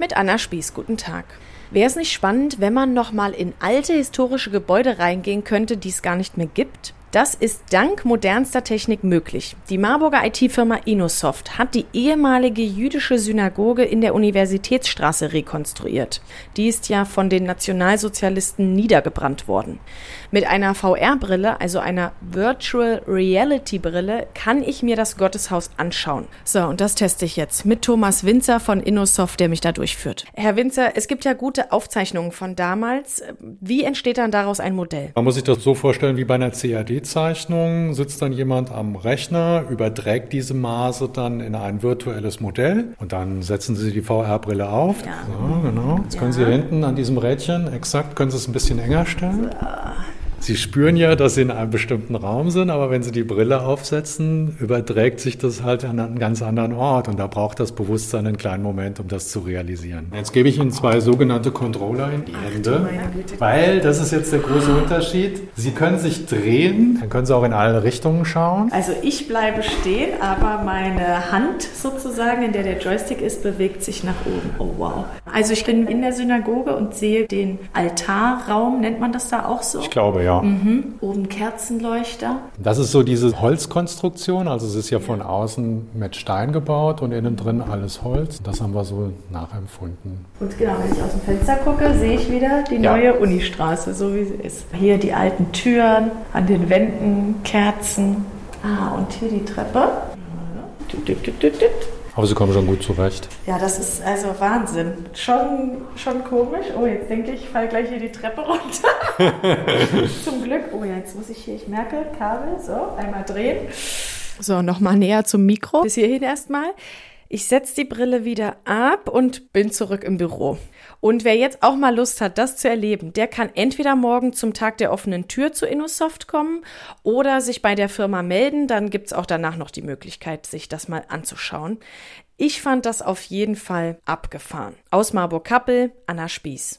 Mit Anna Spieß, guten Tag. Wäre es nicht spannend, wenn man nochmal in alte historische Gebäude reingehen könnte, die es gar nicht mehr gibt? Das ist dank modernster Technik möglich. Die Marburger IT-Firma Inosoft hat die ehemalige jüdische Synagoge in der Universitätsstraße rekonstruiert. Die ist ja von den Nationalsozialisten niedergebrannt worden. Mit einer VR-Brille, also einer Virtual Reality Brille, kann ich mir das Gotteshaus anschauen. So, und das teste ich jetzt mit Thomas Winzer von Inosoft, der mich da durchführt. Herr Winzer, es gibt ja gute Aufzeichnungen von damals. Wie entsteht dann daraus ein Modell? Man muss sich das so vorstellen wie bei einer CAD 3D-Zeichnung sitzt dann jemand am Rechner, überträgt diese Maße dann in ein virtuelles Modell und dann setzen Sie die VR-Brille auf. Ja. So, genau. Jetzt können Sie hinten an diesem Rädchen, exakt, können Sie es ein bisschen enger stellen. So. Sie spüren ja, dass Sie in einem bestimmten Raum sind, aber wenn Sie die Brille aufsetzen, überträgt sich das halt an einen ganz anderen Ort und da braucht das Bewusstsein einen kleinen Moment, um das zu realisieren. Jetzt gebe ich Ihnen zwei sogenannte Controller in die Hände, weil das ist jetzt der große Unterschied. Sie können sich drehen, dann können Sie auch in alle Richtungen schauen. Also ich bleibe stehen, aber meine Hand sozusagen, in der der Joystick ist, bewegt sich nach oben. Oh wow. Also ich bin in der Synagoge und sehe den Altarraum, nennt man das da auch so? Ich glaube ja ja. Mhm. Oben Kerzenleuchter. Das ist so diese Holzkonstruktion. Also es ist ja von außen mit Stein gebaut und innen drin alles Holz. Das haben wir so nachempfunden. Und genau, wenn ich aus dem Fenster gucke, sehe ich wieder die ja. neue Unistraße, so wie sie ist. Hier die alten Türen, an den Wänden Kerzen. Ah, und hier die Treppe. Aber Sie kommen schon gut zurecht. Ja, das ist also Wahnsinn. Schon, schon komisch. Oh, jetzt denke ich, ich falle gleich hier die Treppe runter. zum Glück. Oh, jetzt muss ich hier, ich merke, Kabel, so, einmal drehen. So, nochmal näher zum Mikro. Bis hierhin erstmal. Ich setze die Brille wieder ab und bin zurück im Büro. Und wer jetzt auch mal Lust hat, das zu erleben, der kann entweder morgen zum Tag der offenen Tür zu InnoSoft kommen oder sich bei der Firma melden. Dann gibt's auch danach noch die Möglichkeit, sich das mal anzuschauen. Ich fand das auf jeden Fall abgefahren. Aus Marburg-Kappel, Anna Spieß.